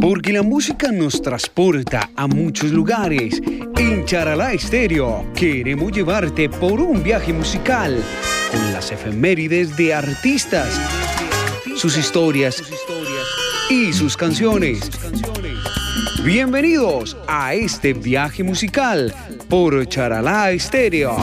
Porque la música nos transporta a muchos lugares. En Charalá Estéreo queremos llevarte por un viaje musical con las efemérides de artistas, sus historias y sus canciones. Bienvenidos a este viaje musical por Charalá Estéreo.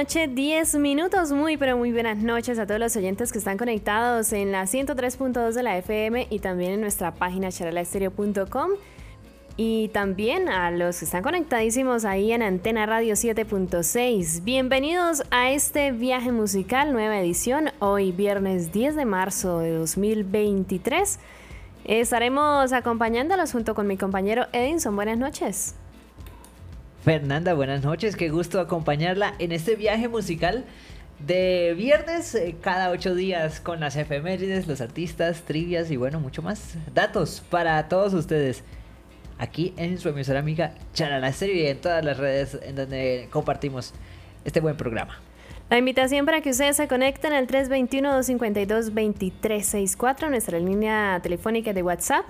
Noche, 10 minutos. Muy, pero muy buenas noches a todos los oyentes que están conectados en la 103.2 de la FM y también en nuestra página charalaestereo.com. Y también a los que están conectadísimos ahí en Antena Radio 7.6. Bienvenidos a este viaje musical, nueva edición, hoy viernes 10 de marzo de 2023. Estaremos acompañándolos junto con mi compañero Edinson. Buenas noches. Fernanda, buenas noches, qué gusto acompañarla en este viaje musical de viernes eh, cada ocho días con las efemérides, los artistas, trivias y bueno, mucho más datos para todos ustedes. Aquí en su emisora amiga Charala Stereo y en todas las redes en donde compartimos este buen programa. La invitación para que ustedes se conecten al 321-252-2364, nuestra línea telefónica de WhatsApp.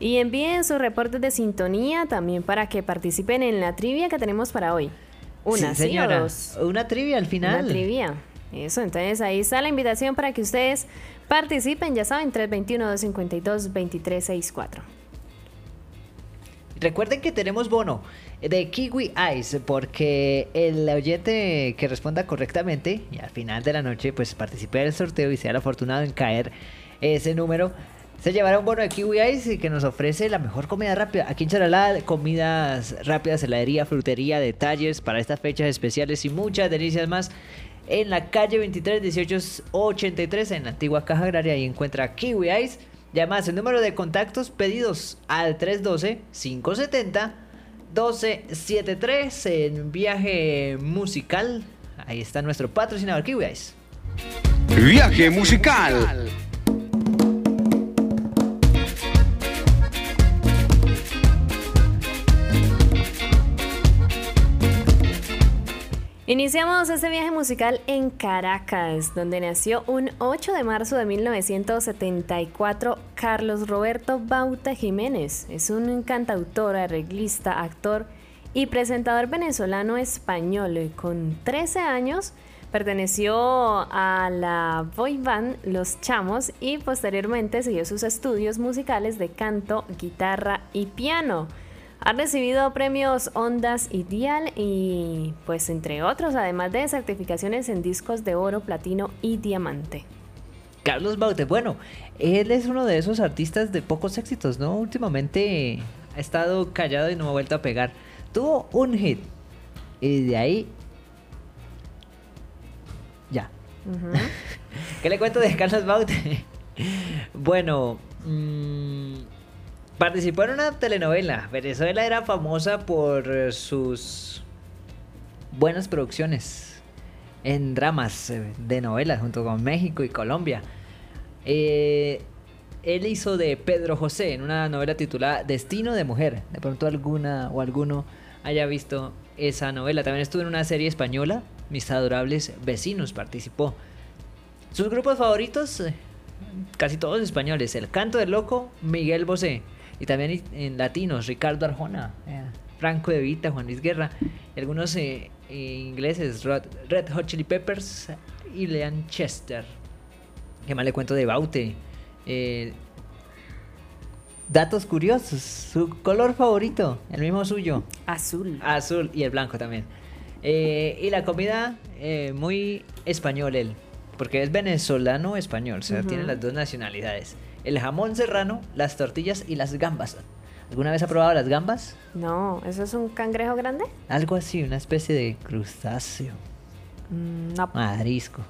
Y envíen sus reportes de sintonía también para que participen en la trivia que tenemos para hoy. Una, sí, señora. Una trivia al final. Una trivia. Eso, entonces ahí está la invitación para que ustedes participen, ya saben, 321-252-2364. Recuerden que tenemos bono de Kiwi Ice porque el oyente que responda correctamente y al final de la noche pues participe del sorteo y sea el afortunado en caer ese número se llevará un bono de Kiwi Ice que nos ofrece la mejor comida rápida. Aquí en Charalá, comidas rápidas, heladería, frutería, detalles para estas fechas especiales y muchas delicias más. En la calle 23 1883 en la antigua Caja Agraria y encuentra Kiwi Ice. Y además el número de contactos pedidos al 312-570-1273 en viaje musical. Ahí está nuestro patrocinador Kiwi Ice. Viaje musical. Iniciamos este viaje musical en Caracas, donde nació un 8 de marzo de 1974 Carlos Roberto Bauta Jiménez. Es un cantautor, arreglista, actor y presentador venezolano español. Con 13 años perteneció a la boy band Los Chamos y posteriormente siguió sus estudios musicales de canto, guitarra y piano. Ha recibido premios Ondas y Dial y pues entre otros, además de certificaciones en discos de oro, platino y diamante. Carlos Baute, bueno, él es uno de esos artistas de pocos éxitos, ¿no? Últimamente ha estado callado y no ha vuelto a pegar. Tuvo un hit y de ahí ya. ¿Qué le cuento de Carlos Baute? bueno, mmm, Participó en una telenovela. Venezuela era famosa por eh, sus buenas producciones en dramas eh, de novelas junto con México y Colombia. Eh, él hizo de Pedro José en una novela titulada Destino de Mujer. De pronto alguna o alguno haya visto esa novela. También estuvo en una serie española, Mis adorables vecinos, participó. Sus grupos favoritos, casi todos españoles, El Canto del Loco, Miguel Bosé. Y también en latinos, Ricardo Arjona, eh, Franco De Vita, Juan Luis Guerra, algunos eh, eh, ingleses, Red Hot Chili Peppers y Leon Chester. ¿Qué más le cuento de Baute? datos curiosos, su color favorito, el mismo suyo. Azul. Azul y el blanco también. y la comida muy español él, porque es venezolano español, o sea, tiene las dos nacionalidades el jamón serrano, las tortillas y las gambas. ¿Alguna vez ha probado las gambas? No, ¿eso es un cangrejo grande? Algo así, una especie de crustáceo. Mm, no, Marisco.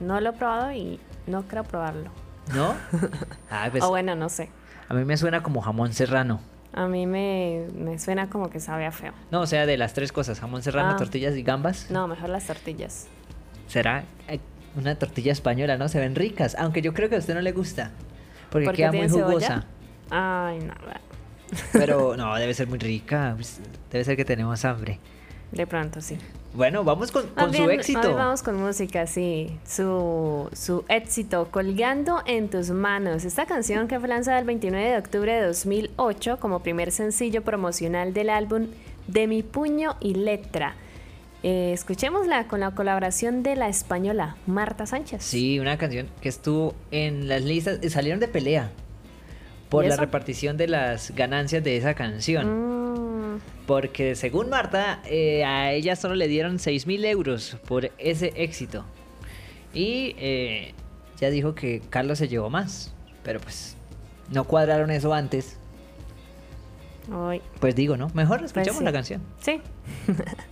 no lo he probado y no creo probarlo. ¿No? Ah, pues, o bueno, no sé. a mí me suena como jamón serrano. A mí me, me suena como que sabe a feo. No, o sea, de las tres cosas, jamón serrano, Ah. tortillas y gambas. No, mejor las tortillas. ¿Será eh, una tortilla española, no? Se ven ricas, aunque yo creo que a usted no le gusta. Porque ¿Por qué queda muy tiene cebolla? jugosa. Ay, nada. Pero no, debe ser muy rica. pues, Debe ser que tenemos hambre. De pronto sí. Bueno, vamos con, con su bien, éxito. Hoy vamos con música, sí. Su, su éxito, Colgando en tus manos. Esta canción que fue lanzada el 29 de octubre de 2008 como primer sencillo promocional del álbum De mi puño y letra. Eh, escuchémosla con la colaboración de la española Marta Sánchez. Sí, una canción que estuvo en las listas, eh, salieron de pelea por ¿Y la repartición de las ganancias de esa canción. Mm, Porque según Marta, eh, a ella solo le dieron 6 mil euros por ese éxito. Y eh, ya dijo que Carlos se llevó más. Pero pues no cuadraron eso antes. ay, Pues digo, ¿no? Mejor escuchamos Pues sí. la canción. sí.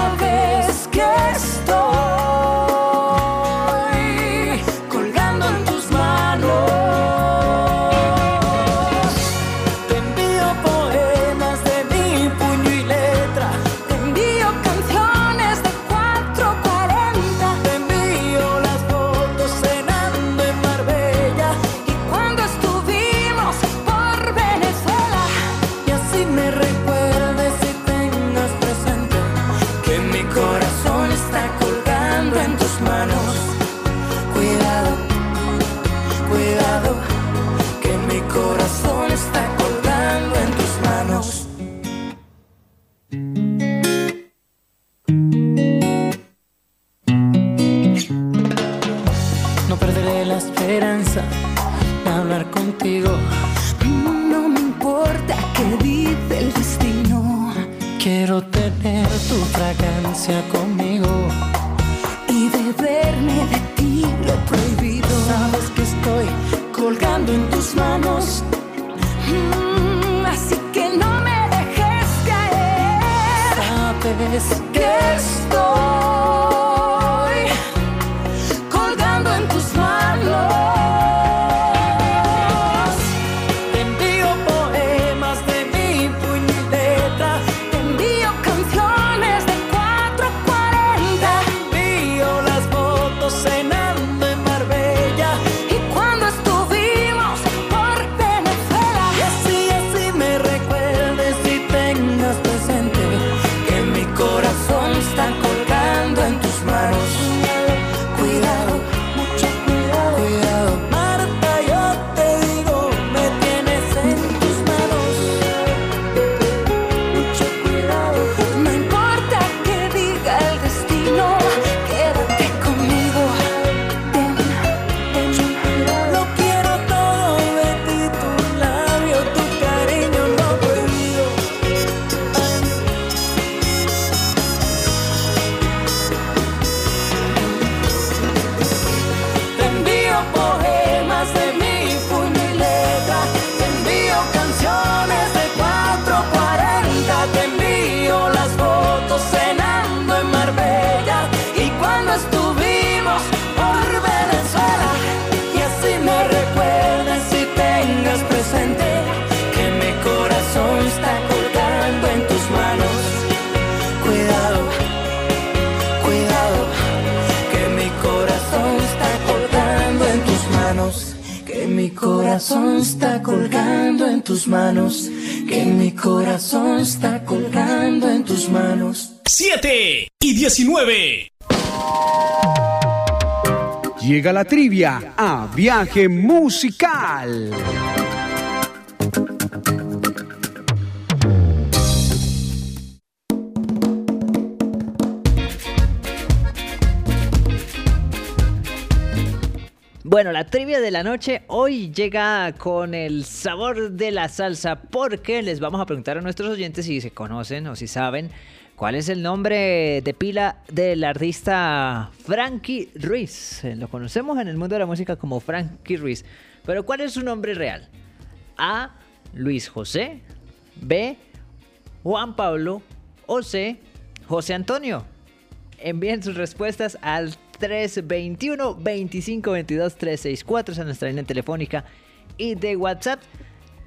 Fragancia conmigo Llega la trivia a viaje musical. Bueno, la trivia de la noche hoy llega con el sabor de la salsa porque les vamos a preguntar a nuestros oyentes si se conocen o si saben cuál es el nombre de pila del artista Frankie Ruiz. Eh, Lo conocemos en el mundo de la música como Frankie Ruiz, pero ¿cuál es su nombre real? A. Luis José, B. Juan Pablo o C. José Antonio. Envíen sus respuestas al 321 25 22 364 esa es nuestra línea telefónica y de WhatsApp.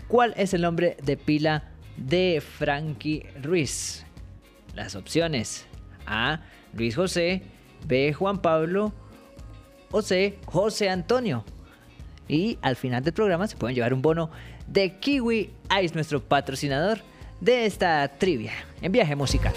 ¿Cuál es el nombre de pila de Frankie Ruiz? Las opciones: A. Luis José, B. Juan Pablo o C. José Antonio. Y al final del programa se pueden llevar un bono de Kiwi Ice, nuestro patrocinador de esta trivia en viaje musical.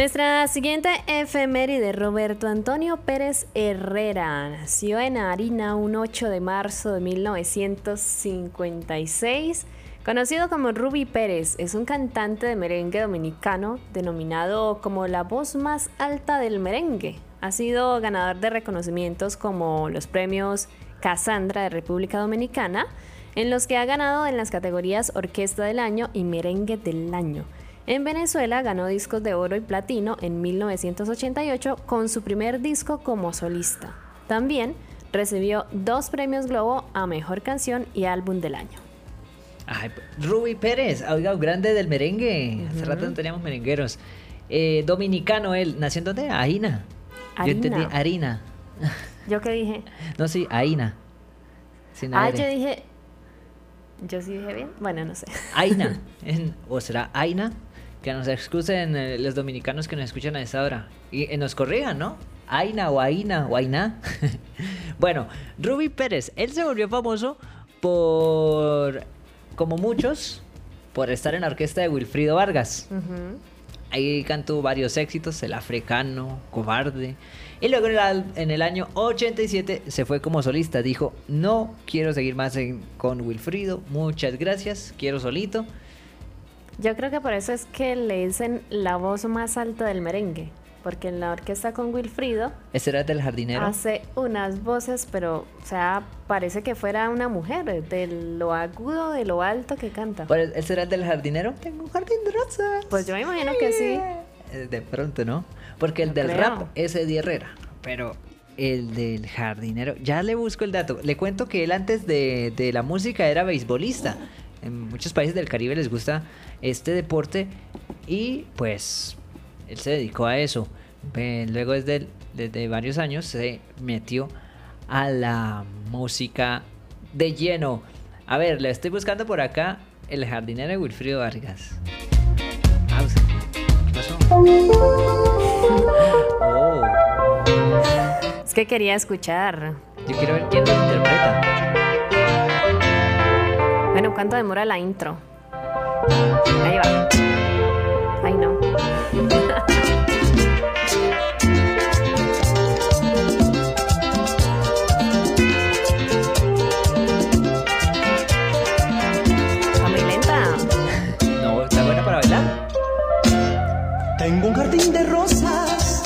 Nuestra siguiente efeméride, Roberto Antonio Pérez Herrera, nació en Harina un 8 de marzo de 1956. Conocido como Ruby Pérez, es un cantante de merengue dominicano denominado como la voz más alta del merengue. Ha sido ganador de reconocimientos como los premios Cassandra de República Dominicana, en los que ha ganado en las categorías Orquesta del Año y Merengue del Año. En Venezuela ganó discos de oro y platino en 1988 con su primer disco como solista. También recibió dos premios Globo a Mejor Canción y Álbum del Año. Ay, Ruby Pérez, oiga, grande del merengue. Hace rato no teníamos merengueros. Eh, dominicano él, ¿nació en dónde? Aina. Yo entendí harina. ¿Yo qué dije? No, sí, Aina. Sin Ah, yo dije... ¿Yo sí dije bien? Bueno, no sé. Aina. O será Aina. Que nos excusen eh, los dominicanos que nos escuchan a esta hora. Y eh, nos corrijan, ¿no? Aina o Aina o Aina. bueno, Ruby Pérez. Él se volvió famoso por, como muchos, por estar en la orquesta de Wilfrido Vargas. Ahí cantó varios éxitos, El Africano, Cobarde. Y luego en el, al- en el año 87 se fue como solista. Dijo, no quiero seguir más en- con Wilfrido, muchas gracias, quiero solito. Yo creo que por eso es que le dicen la voz más alta del merengue. Porque en la orquesta con Wilfrido Ese era del jardinero. hace unas voces, pero, o sea, parece que fuera una mujer, de lo agudo, de lo alto que canta. ¿Ese era el del jardinero? Tengo un jardín de rosas. Pues yo me imagino que sí. Eh, De pronto, ¿no? Porque el No del creo. rap es Eddie Herrera. Pero el del jardinero, ya le busco el dato. Le cuento que él antes de, de la música era beisbolista. En muchos países del Caribe les gusta este deporte y pues él se dedicó a eso. Luego desde, desde varios años se metió a la música de lleno. A ver, le estoy buscando por acá el jardinero de Wilfrido Vargas. Pausa. ¿Qué pasó? Oh, Es que quería escuchar. yo quiero ver quién lo interpreta. Bueno, ¿cuánto demora la intro? Ahí va. Ay, no. Está muy lenta. No, ¿está buena para bailar? Tengo un jardín de rosas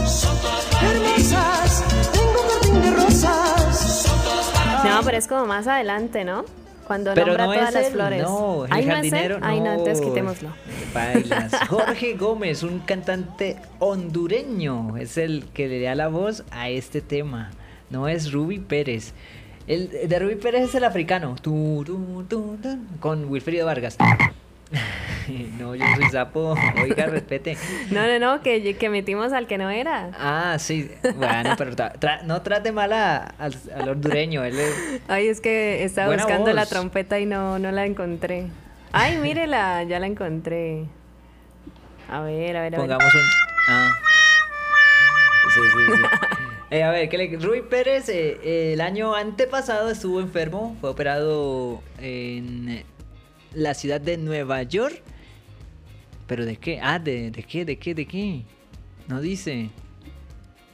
hermosas. Tengo un jardín de rosas. No, pero es como más adelante, ¿no? Cuando Pero nombra no todas es las él, flores. no, el Ay, no es él. jardinero, Ay, no, entonces no. quitémoslo. Bailas. Jorge Gómez, un cantante hondureño, es el que le da la voz a este tema. No es Ruby Pérez. El de Ruby Pérez es el africano. Tu, tu, tu, tu, con Wilfrido Vargas. no, yo soy sapo. Oiga, respete. No, no, no, que, que metimos al que no era. Ah, sí. Bueno, pero tra- tra- no trate mal a- al, al hondureño. Él es- Ay, es que estaba Buena buscando la trompeta y no, no la encontré. Ay, mírela, ya la encontré. A ver, a ver, a ver. Pongamos un. Ah. Sí, sí, sí. Eh, a ver, ¿qué le... Rui Pérez eh, eh, el año antepasado estuvo enfermo, fue operado en la ciudad de Nueva York. ¿Pero de qué? Ah, ¿de, de qué? ¿De qué? ¿De qué? No dice.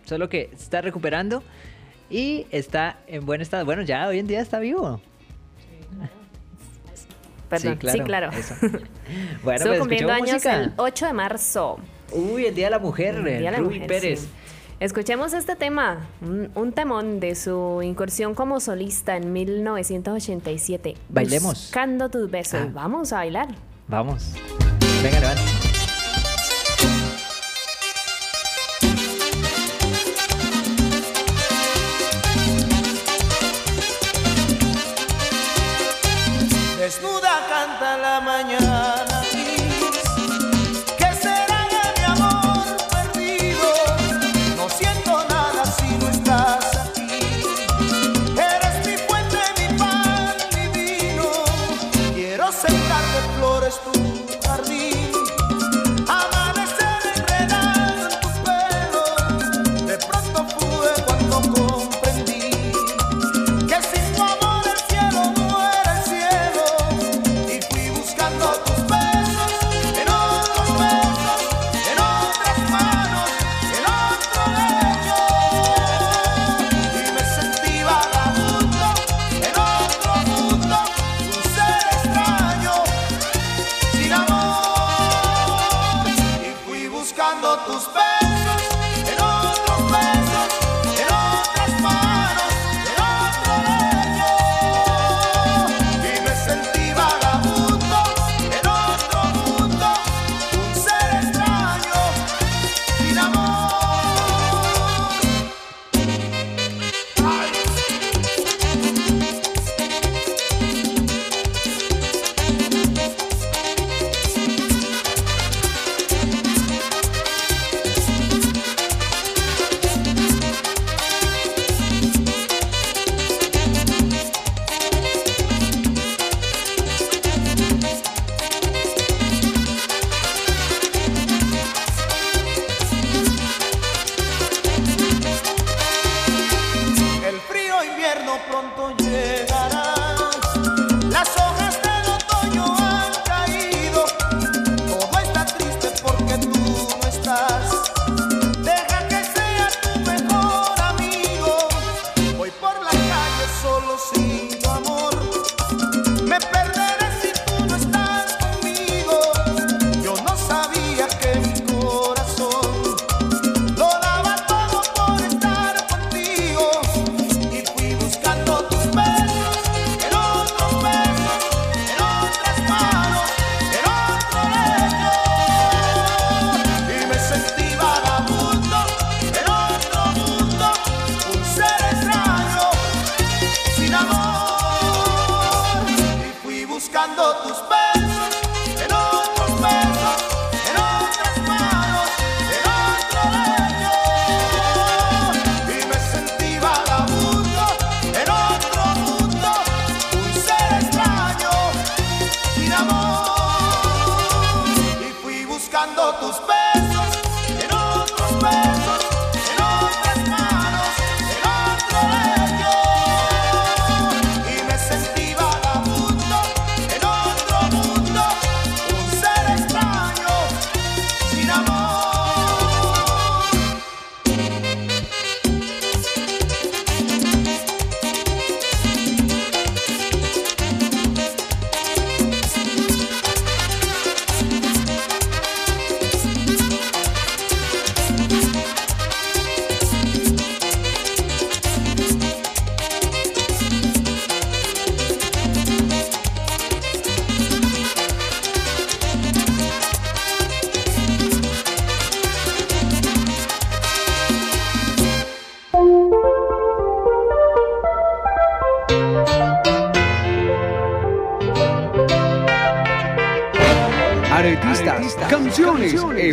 Solo que está recuperando y está en buen estado. Bueno, ya hoy en día está vivo. Perdón, sí, claro. eso. Bueno, Estuvo pues cumpliendo años música. el 8 de marzo. Uy, el Día de la Mujer, El Día de la Rui Mujer, Pérez. sí. Escuchemos este tema, un, un temón de su incursión como solista en 1987. Bailemos. Buscando tus besos. Ah. Vamos a bailar. Vamos. Dengar, Dewan.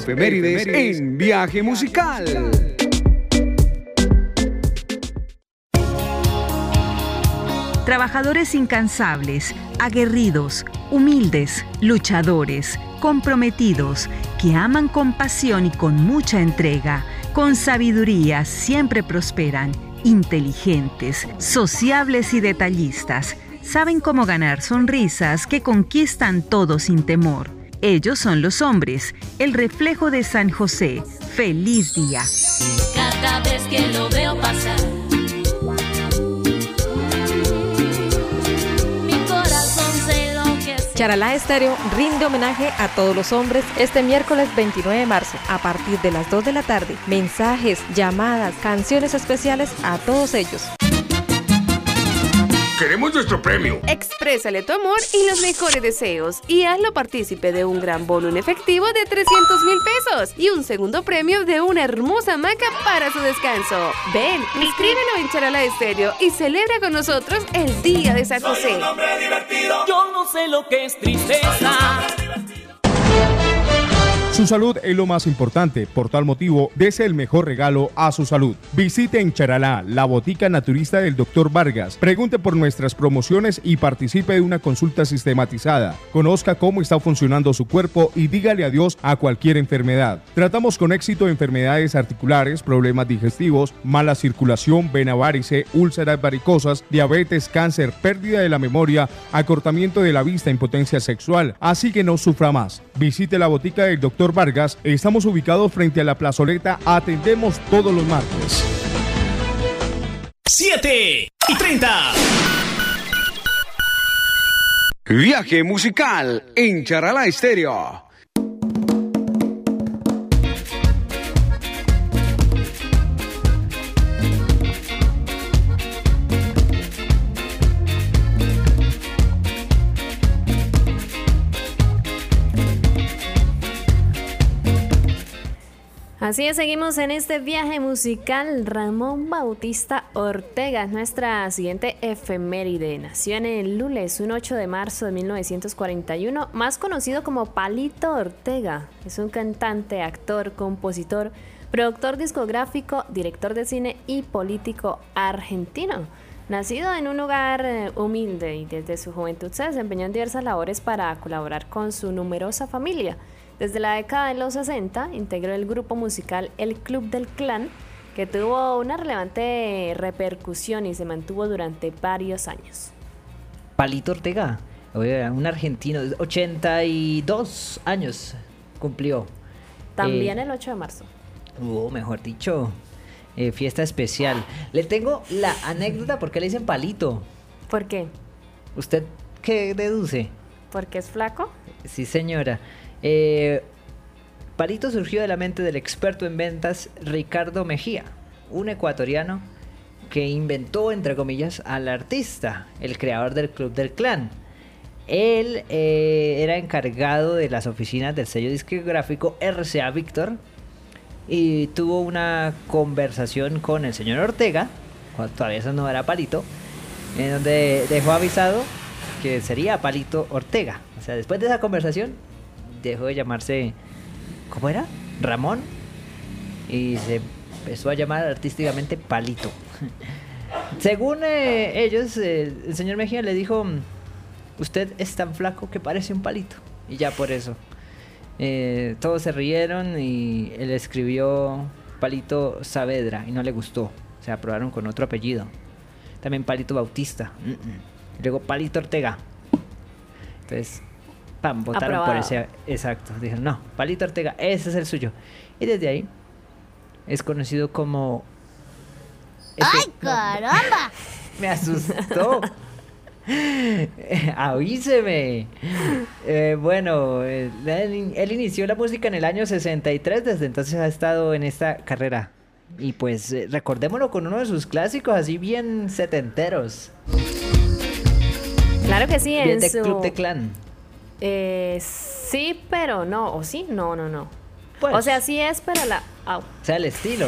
Efemérides en viaje musical. Trabajadores incansables, aguerridos, humildes, luchadores, comprometidos, que aman con pasión y con mucha entrega, con sabiduría siempre prosperan, inteligentes, sociables y detallistas. Saben cómo ganar sonrisas que conquistan todo sin temor. Ellos son los hombres, el reflejo de San José. Feliz día. Cada vez que lo veo pasar Charalá Estéreo rinde homenaje a todos los hombres este miércoles 29 de marzo a partir de las 2 de la tarde. Mensajes, llamadas, canciones especiales a todos ellos. Queremos nuestro premio. Exprésale tu amor y los mejores deseos y hazlo partícipe de un gran bono en efectivo de 300 mil pesos y un segundo premio de una hermosa hamaca para su descanso. Ven, inscríbelo en Charala Estéreo y celebra con nosotros el Día de San José. Yo no sé lo que es tristeza. Su salud es lo más importante, por tal motivo, dese el mejor regalo a su salud. Visite en Charalá, la botica naturista del Dr. Vargas. Pregunte por nuestras promociones y participe de una consulta sistematizada. Conozca cómo está funcionando su cuerpo y dígale adiós a cualquier enfermedad. Tratamos con éxito enfermedades articulares, problemas digestivos, mala circulación, vena varice, úlceras varicosas, diabetes, cáncer, pérdida de la memoria, acortamiento de la vista, impotencia sexual. Así que no sufra más. Visite la botica del Dr. Vargas, estamos ubicados frente a la plazoleta, atendemos todos los martes. 7 y 30. Viaje musical en Charalá Estéreo. Así es, seguimos en este viaje musical. Ramón Bautista Ortega es nuestra siguiente efeméride. Nació en el Lules, un 8 de marzo de 1941, más conocido como Palito Ortega. Es un cantante, actor, compositor, productor discográfico, director de cine y político argentino. Nacido en un hogar eh, humilde y desde su juventud se desempeñó en diversas labores para colaborar con su numerosa familia. Desde la década de los 60 integró el grupo musical El Club del Clan, que tuvo una relevante repercusión y se mantuvo durante varios años. Palito Ortega, un argentino, 82 años cumplió. También Eh, el 8 de marzo. Oh, mejor dicho, eh, fiesta especial. Le tengo la anécdota porque le dicen palito. ¿Por qué? ¿Usted qué deduce? ¿Porque es flaco? Sí, señora. Eh, Palito surgió de la mente del experto en ventas Ricardo Mejía, un ecuatoriano que inventó, entre comillas, al artista, el creador del Club del Clan. Él eh, era encargado de las oficinas del sello discográfico RCA Víctor y tuvo una conversación con el señor Ortega, cuando todavía eso no era Palito, en donde dejó avisado que sería Palito Ortega. O sea, después de esa conversación, dejó de llamarse, ¿cómo era? Ramón, y se empezó a llamar artísticamente Palito. Según eh, ellos, eh, el señor Mejía le dijo, usted es tan flaco que parece un palito. Y ya por eso. Eh, todos se rieron y él escribió Palito Saavedra y no le gustó. Se aprobaron con otro apellido. También Palito Bautista. Mm, mm. Luego Palito Ortega. Entonces, pam, votaron por ese. Exacto. Dijeron, no, Palito Ortega, ese es el suyo. Y desde ahí es conocido como. ¡Ay, caramba! Me asustó. Avíseme. Eh, bueno, eh, él, él inició la música en el año 63, desde entonces ha estado en esta carrera. Y pues eh, recordémoslo con uno de sus clásicos, así bien setenteros. Claro que sí, Bien en de su... Club de Clan. Eh, sí, pero no. ¿O sí? No, no, no. Pues. O sea, sí es, pero la... au. O sea, el estilo.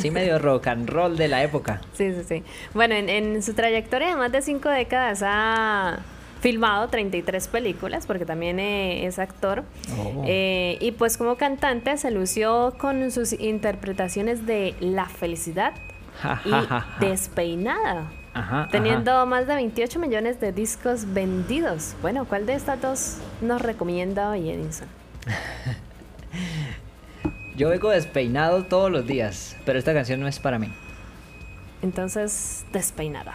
Sí, medio rock and roll de la época. Sí, sí, sí. Bueno, en, en su trayectoria de más de cinco décadas ha, filmado 33 películas, porque también eh, es actor. Oh. Eh, y pues como cantante se lució con sus interpretaciones de La Felicidad Ja, y ja, ja, ja. Despeinada. Ajá, Teniendo más de 28 millones de discos vendidos. Bueno, ¿cuál de estas dos nos recomienda hoy, Edison? Yo vengo despeinado todos los días, pero esta canción no es para mí. Entonces, Despeinada.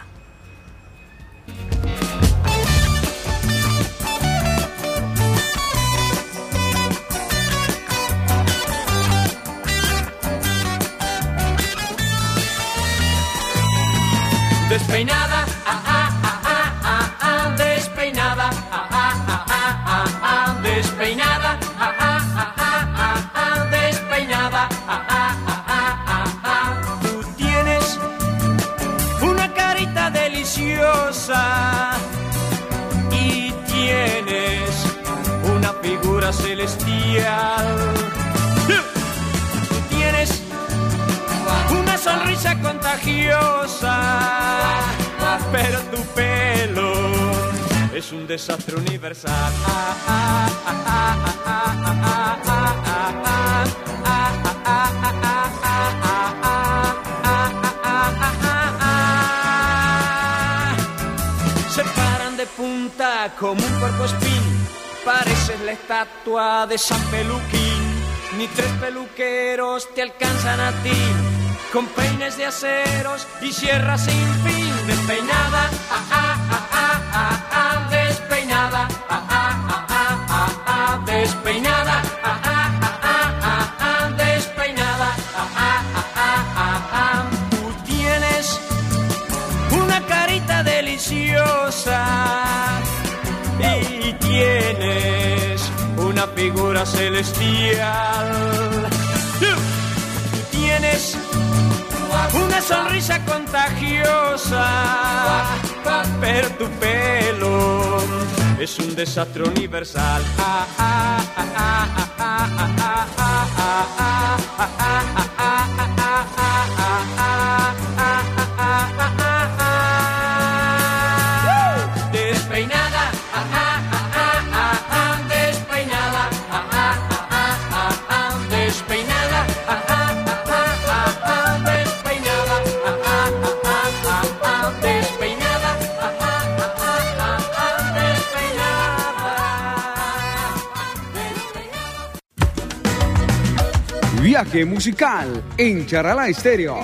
Despeinada, ah, ah, ah, ah, ah, ah, despeinada, ah, ah, ah, ah, ah, ah, despeinada, ah, ah, ah, ah, ah, ah, despeinada, ah, ah, ah, ah, ah, ah. Tú tienes una carita deliciosa y tienes una figura celestial. contagiosa, pero tu pelo es un desastre universal. Se paran de punta como un cuerpo espín, pareces la estatua de San Peluquín, ni tres peluqueros te alcanzan a ti. Con peines de aceros y sierras sin fin. Despeinada, ah, ah, ah, ah, ah, ah, despeinada, ah, ah, ah, ah, ah, ah, despeinada, ah, ah, ah, ah, ah, ah, despeinada, ah, ah, ah, ah, ah, ah. Tú tienes una carita deliciosa y tienes una figura celestial. Una sonrisa contagiosa, pero tu pelo es un desastre universal. Ah, ah, ah, Viaje musical en Charalá Estéreo.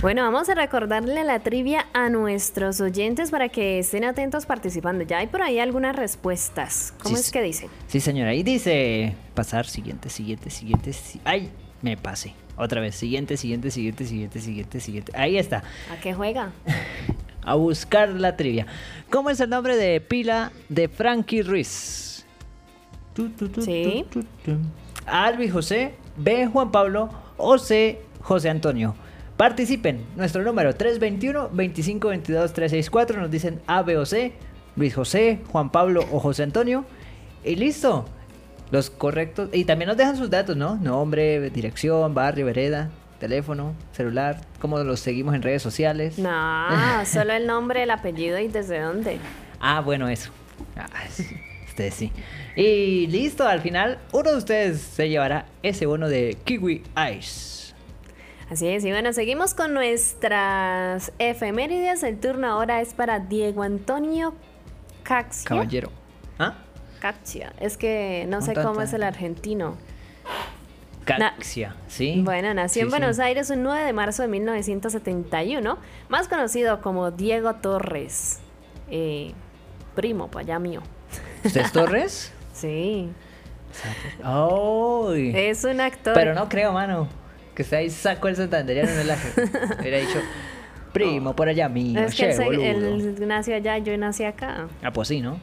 Bueno, vamos a recordarle la trivia a nuestros oyentes para que estén atentos participando. Ya hay por ahí algunas respuestas. ¿Cómo Sí, es que dicen? Sí, señora. Ahí dice pasar, siguiente, siguiente, siguiente. si- ¡Ay! Me pasé. Otra vez. Siguiente, siguiente, siguiente, siguiente, siguiente, siguiente. Ahí está. ¿A qué juega? A buscar la trivia. ¿Cómo es el nombre de pila de Frankie Ruiz? Tu, tu, tu, Sí. A Luis José, B. Juan Pablo o C. José Antonio. Participen. Nuestro número 321-2522-364. Nos dicen A, B o C. Luis José, Juan Pablo o José Antonio. Y listo. Los correctos. Y también nos dejan sus datos, ¿no? Nombre, dirección, barrio, vereda, teléfono, celular. Cómo los seguimos en redes sociales. No, solo el nombre, el apellido y desde dónde. Ah, bueno, eso. Ah, ustedes sí. Y listo, al final uno de ustedes se llevará ese bono de Kiwi Ice. Así es, y bueno, seguimos con nuestras efemérides. El turno ahora es para Diego Antonio Caxia. Caballero. ¿Ah? Caxia. Es que no sé cómo es el argentino. Caxia, ¿sí? Bueno, nació en sí. Buenos Aires un 9 de marzo de 1971, más conocido como Diego Torres. Eh, primo, pues allá mío. ¿Usted es Torres? Sí. ¡Ay! Es un actor. Pero no creo, mano. Que usted ahí sacó el santanderiano en el aje. Hubiera dicho, primo, por allá mío, es que él, él nació allá, yo nací acá. Ah, pues sí, ¿no?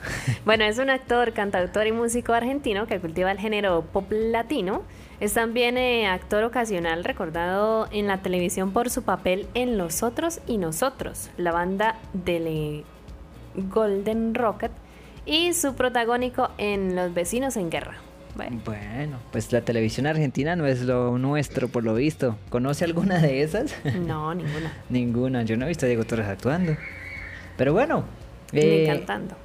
Bueno, es un actor, cantautor y músico argentino que cultiva el género pop latino. Es también eh, actor ocasional recordado en la televisión por su papel en Los Otros y Nosotros, la banda de Golden Rocket y su protagónico en Los vecinos en guerra. Bueno, Bueno, pues la televisión argentina no es lo nuestro, por lo visto. ¿Conoce alguna de esas? no, ninguna. Ninguna. Yo no he visto a Diego Torres actuando. Pero bueno. Ni eh, cantando.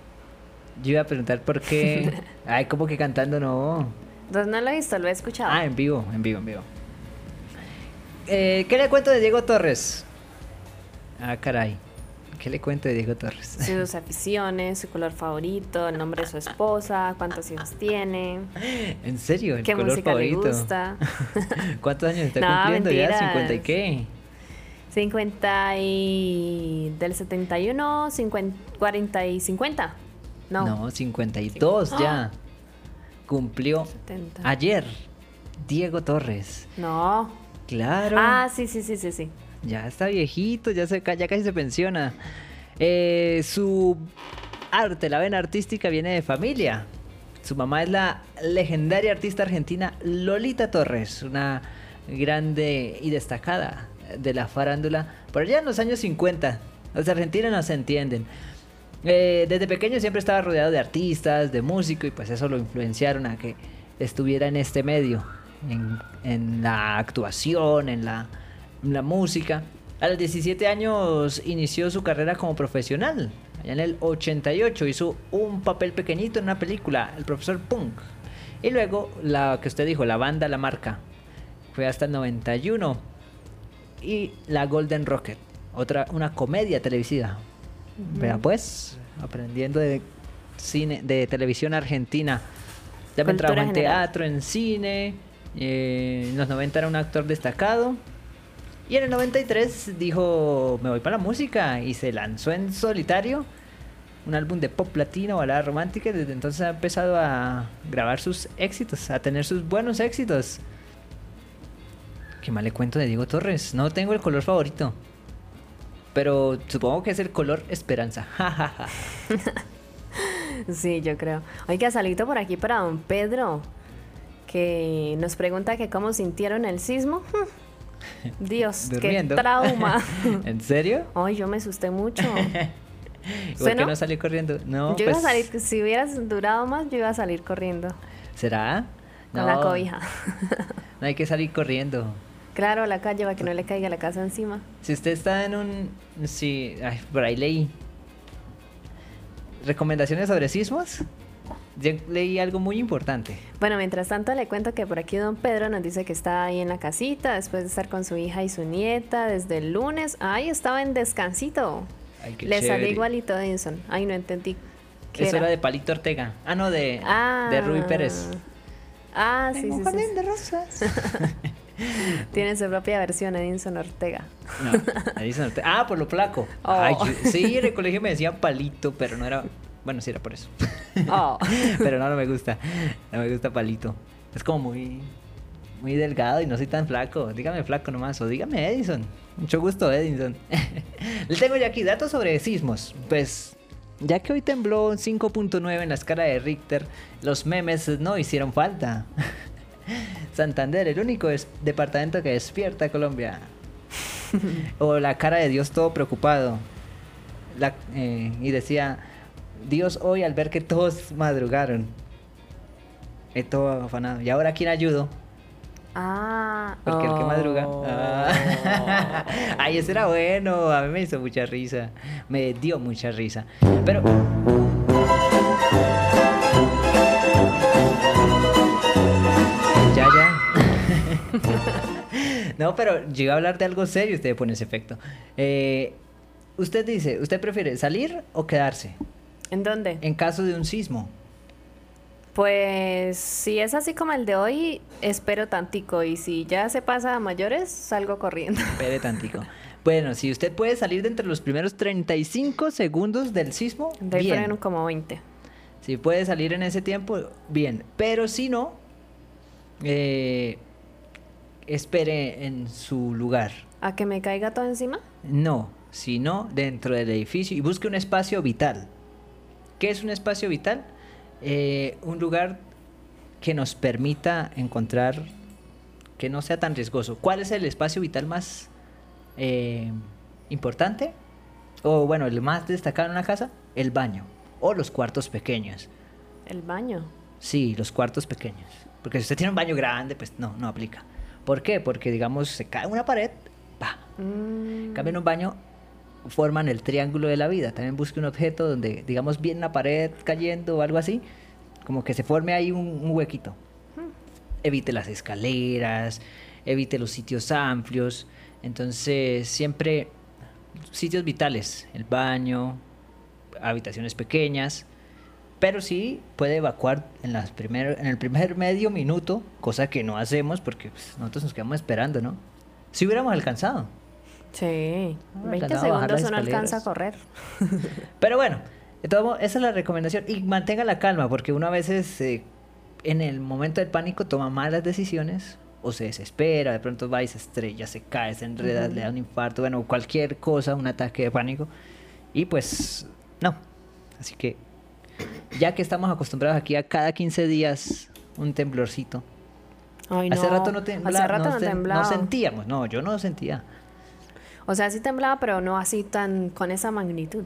Yo iba a preguntar por qué. Ay, ¿cómo que cantando no? Entonces no lo he visto, lo he escuchado. Ah, en vivo, en vivo, en vivo. Eh, ¿Qué le cuento de Diego Torres? Ah, caray. ¿Qué le cuento de Diego Torres? Sus aficiones, su color favorito, el nombre de su esposa, cuántos hijos tiene, ¿En serio? ¿El qué color música favorito? le gusta. ¿Cuántos años está No, cumpliendo ya? mentiras. ¿50 y qué? 50 y... del 71, 50, 40 y 50. No. No, 52 ya. ¡Ah! Cumplió 70. ayer. Diego Torres. No. Claro. Ah, sí, sí, sí, sí, sí. Ya está viejito, ya, se, ya casi se pensiona. Eh, su arte, la vena artística viene de familia. Su mamá es la legendaria artista argentina Lolita Torres, una grande y destacada de la farándula por allá en los años 50. Los argentinos no se entienden. Eh, desde pequeño siempre estaba rodeado de artistas, de músicos, y pues eso lo influenciaron a que estuviera en este medio, en, la actuación, en la, la música. A los 17 años inició su carrera como profesional. Allá en el 88 hizo un papel pequeñito en una película, El Profesor Punk. Y luego, la que usted dijo, la banda La Marca. Fue hasta el 91. Y la Golden Rocket, otra, una comedia televisiva. Vea pues, aprendiendo de cine, de televisión argentina. También trabajó en teatro, en cine. eh, en los 90 era un actor destacado. Y en el 93 dijo, me voy para la música. Y se lanzó en solitario un álbum de pop latino, balada romántica. Y desde entonces ha empezado a grabar sus éxitos, a tener sus buenos éxitos. Qué mal le cuento de Diego Torres. No tengo el color favorito. Pero supongo que es el color esperanza. Sí, yo creo. Oiga, salito por aquí para don Pedro, que nos pregunta que cómo sintieron el sismo. Dios, qué trauma. ¿En serio? Ay, yo me asusté mucho. ¿Por ¿Usted qué no? salió corriendo? No, yo iba a pues, salir, si hubieras durado más, yo iba a salir corriendo ¿Será? con la cobija. No hay que salir corriendo. Claro, a la calle para que no le caiga la casa encima. Si usted está en un... Sí, ay, por ahí leí. ¿Recomendaciones sobre sismos? Yo leí algo muy importante. Bueno, mientras tanto le cuento que por aquí don Pedro nos dice que está ahí en la casita después de estar con su hija y su nieta desde el lunes. Ay, estaba en descansito. Ay, qué Le salió igualito a Edinson. Ay, no entendí. qué Eso era de Palito Ortega. Ah, no, de, Ah. de Rubí Pérez. Ah, sí, Tengo sí, un sí, jardín sí. de rosas. Tiene su propia versión, Edinson Ortega. No, Edison Ortega. Ah, por lo flaco. Oh. Ay, yo- sí, en el colegio me decían palito, pero no era. Bueno, sí era por eso. Oh. pero no, no me gusta. No me gusta palito. Es como muy. Muy delgado y no soy tan flaco. Dígame flaco nomás. O dígame Edison. Mucho gusto, Edison. Le tengo ya aquí datos sobre sismos. Pues. Ya que hoy tembló un 5.9 en la escala de Richter, los memes no hicieron falta. Santander, el único departamento que despierta a Colombia. o la cara de Dios todo preocupado. La- eh, y decía, Dios hoy al ver que todos madrugaron. Y todo afanado. ¿Y ahora quién ayudo? Ah. Porque el que madruga. oh. Ah. Ay, eso era bueno. A mí me hizo mucha risa. Me dio mucha risa. Pero. Ya, ya. no, pero yo iba a hablar de algo serio. Usted pone ese efecto. Eh, usted dice: ¿Usted prefiere salir o quedarse? ¿En dónde? En caso de un sismo. Pues si es así como el de hoy, espero tantico. Y si ya se pasa a mayores, salgo corriendo. Espere tantico. Bueno, si usted puede salir de entre los primeros 35 segundos del sismo, De ahí bien. fueron como 20. Si puede salir en ese tiempo, bien. Pero si no, eh, espere en su lugar. ¿A que me caiga todo encima? No, sino dentro del edificio y busque un espacio vital. ¿Qué es un espacio vital? Eh, un lugar que nos permita encontrar que no sea tan riesgoso. ¿Cuál es el espacio vital más eh, importante? O bueno, el más destacado en una casa. el baño o los cuartos pequeños. El baño. Sí, los cuartos pequeños. Porque si usted tiene un baño grande, pues no, no aplica. ¿Por qué? Porque, digamos, se cae una pared, pa. Mm, Cambia en un baño, forman el triángulo de la vida. También busque un objeto donde, digamos, viene una pared cayendo o algo así, como que se forme ahí un, un huequito. Evite las escaleras, evite los sitios amplios. Entonces, siempre sitios vitales, el baño, habitaciones pequeñas. Pero sí puede evacuar en, las primer, en el primer medio minuto, cosa que no hacemos porque pues, nosotros nos quedamos esperando, ¿no? Si hubiéramos alcanzado. Sí. Ah, 20 alcanzaba a bajar segundos uno alcanza a correr. Pero bueno, de todo modo, esa es la recomendación. Y mantenga la calma, porque uno a veces eh, en el momento del pánico toma malas decisiones o se desespera, de pronto va y se estrella, se cae, se enreda, Ujú. le da un infarto, bueno, cualquier cosa, un ataque de pánico. Y pues, no. Así que, ya que estamos acostumbrados aquí a cada 15 días un temblorcito. Ay, Hace no. rato no, tembla- Hace rato no, sen- temblaba. sentíamos, no, yo no sentía. O sea, sí temblaba, pero no así tan con esa magnitud.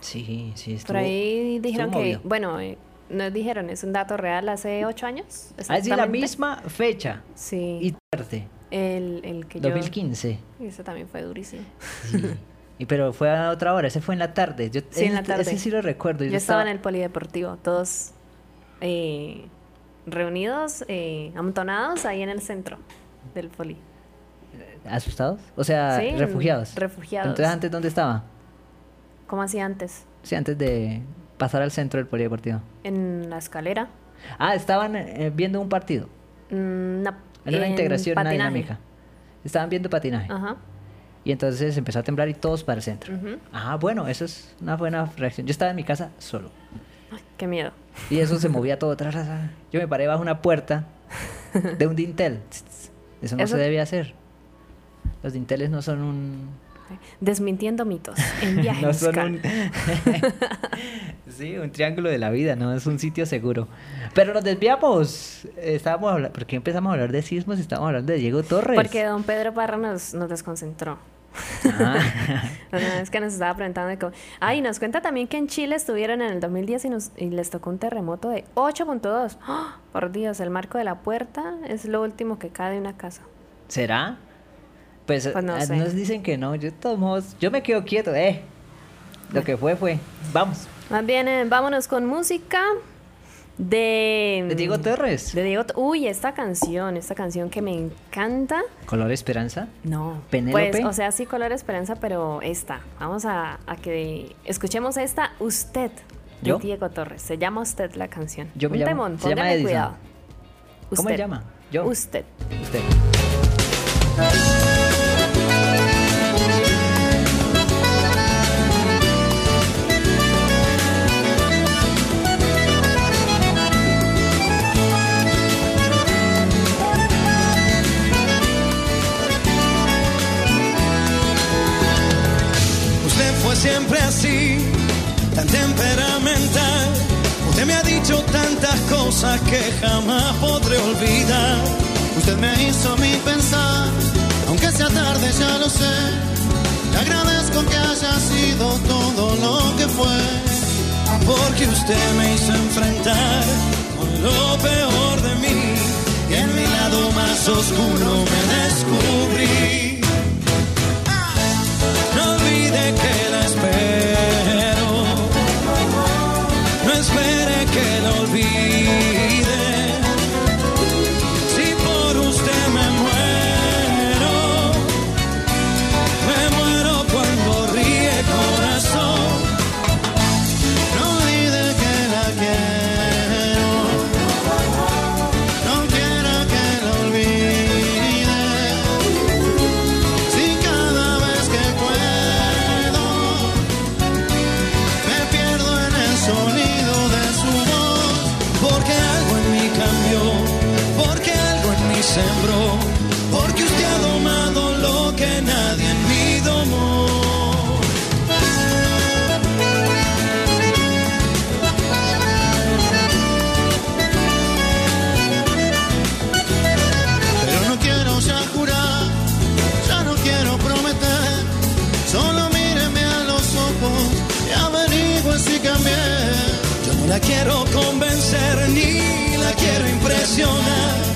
Sí, sí, estuvo, Por ahí dijeron que, movido. bueno, eh, nos dijeron, es un dato real, hace ocho años. Ah, es decir, la misma fecha Sí. y tarde, El, el que yo... 2015. Y Ese también fue durísimo. Sí. Y pero fue a otra hora, ese fue en la tarde. Yo, Sí, en la tarde. Ese sí lo recuerdo. Yo estaba en el polideportivo, todos eh, reunidos, eh, amontonados ahí en el centro del poli. ¿Asustados? O sea, Sí, refugiados. refugiados. Entonces, ¿antes dónde estaba? ¿Cómo hacía antes? Sí, antes de pasar al centro del polideportivo. En la escalera. Ah, estaban eh, viendo un partido. Mm, no, Era una en integración, una patinaje. dinámica. Estaban viendo patinaje. Ajá. Y entonces empezó a temblar y todos para el centro. ujú. Ah, bueno, eso es una buena reacción. Yo estaba en mi casa solo. Ay, qué miedo. Y eso se movía todo. Yo me paré bajo una puerta de un dintel. Eso no Eso- se debe hacer. Los dinteles no son un... Desmintiendo mitos en viaje no son un... sí, un triángulo de la vida, no es un sitio seguro. Pero nos desviamos. Estábamos hablando... ¿Por qué empezamos a hablar de sismos y estábamos hablando de Diego Torres? Porque don Pedro Parra nos, nos desconcentró. Ah. Que nos estaba preguntando de cómo... Ah, y nos cuenta también que en Chile estuvieron en el 2010 y, nos- y les tocó un terremoto de 8.2. ¡Ah! Por Dios, el marco de la puerta es lo último que cae de una casa. ¿Será? Pues, Pues no ah, sé. nos dicen que no. Yo, todos yo me quedo quieto. Eh, lo que fue, fue. Vamos. Más bien, eh, vámonos con música de... De Diego Torres. De Diego... Uy, esta canción, esta canción que me encanta. Color Esperanza. No. Penélope. Pues, o sea, sí, Color Esperanza, pero esta. Vamos a, a que escuchemos esta, Usted, de ¿Yo? Diego Torres. Se llama Usted la canción. Yo me Un llamo- temón, se llama póngale Edison. cuidado. ¿Cómo se Usted. llama? Yo. Usted. Usted. Usted cosas que jamás podré olvidar. Usted me hizo mí pensar, aunque sea tarde ya lo sé. Le agradezco que haya sido todo lo que fue, porque usted me hizo enfrentar con lo peor de mí. Y en mi lado más oscuro me descubrí. No olvide que impresiona.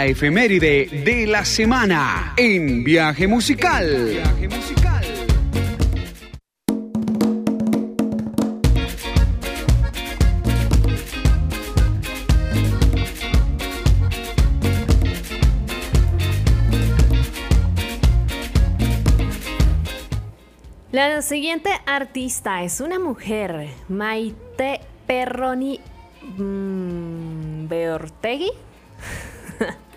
La efeméride de la semana en Viaje Musical. La siguiente artista es una mujer, Maite Perroni mm, Beortegui.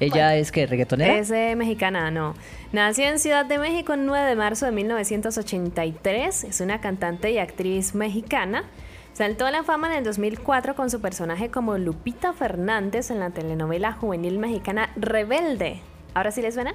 Ella es que reggaetonera. Es eh, mexicana, no. Nació en Ciudad de México el 9 de marzo de 1983. Es una cantante y actriz mexicana. Saltó a la fama en el 2004 con su personaje como Lupita Fernández en la telenovela juvenil mexicana Rebelde. ¿Ahora sí les suena?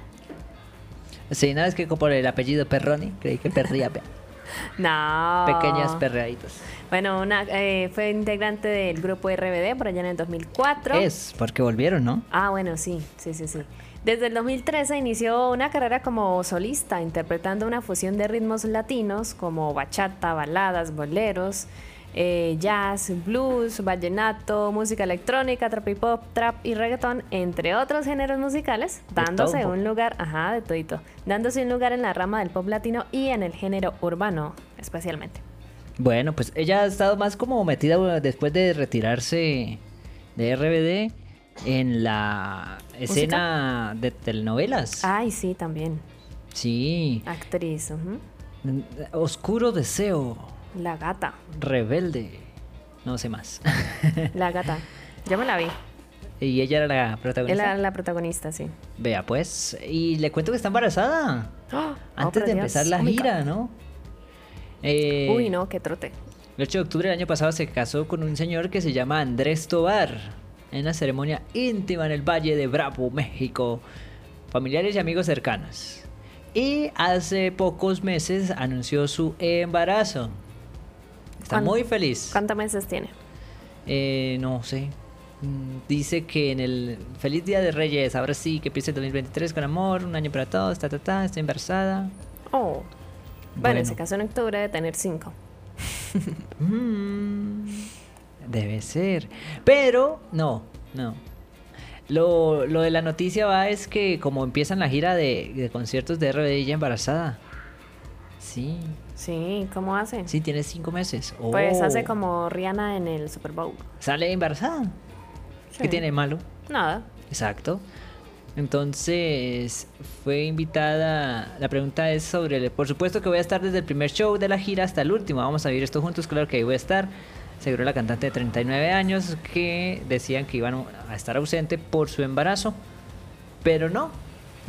Sí, no es que por el apellido Perroni, creí que perdía pe- No. pequeñas perreaditas. Bueno, una, eh, fue integrante del grupo RBD por allá en el 2004. Es, porque volvieron, ¿no? Ah, bueno, sí, sí, sí, sí. Desde el 2013 inició una carrera como solista, interpretando una fusión de ritmos latinos como bachata, baladas, boleros, eh, jazz, blues, vallenato, música electrónica, trap y pop, trap y reggaetón, entre otros géneros musicales, dándose un lugar, ajá, de todito, dándose un lugar en la rama del pop latino y en el género urbano, especialmente. Bueno, pues ella ha estado más como metida después de retirarse de RBD en la escena de telenovelas. Ay, sí, también. Sí. Actriz. Oscuro deseo, La gata, rebelde, no sé más. la gata. Yo me la vi. y ella era la protagonista. era la protagonista, sí. Vea pues, y le cuento que está embarazada. Oh, Antes de Dios. empezar la Oh gira. ¿no? Eh, Uy, no, qué trote. El 8 de octubre del año pasado se casó con un señor que se llama Andrés Tobar en una ceremonia íntima en el Valle de Bravo, México. Familiares y amigos cercanos. Y hace pocos meses anunció su embarazo. Está ¿Cuán- muy feliz. ¿Cuántos meses tiene? Eh, no sé. Mm, Dice que en el Feliz Día de Reyes, ahora sí, que empiece el 2023 con amor, un año para todos, ta, ta, ta, estoy embarazada. Oh. Bueno, se casó en octubre de tener cinco. Mm, debe ser. Pero, no, no. Lo, lo de la noticia va es que como empiezan la gira de, de conciertos de RBD ella embarazada. Sí. Sí, ¿cómo hace? Sí, tiene cinco meses. Pues Oh. hace como Rihanna en el Super Bowl. Sale embarazada. ¿Qué tiene de malo? Nada. Exacto. Entonces, fue invitada. La pregunta es sobre. por supuesto que voy a estar desde el primer show de la gira hasta el último. Vamos a vivir esto juntos. Claro que ahí voy a estar. Seguro la cantante de 39 años que decían que iban a estar ausente por su embarazo. Pero no.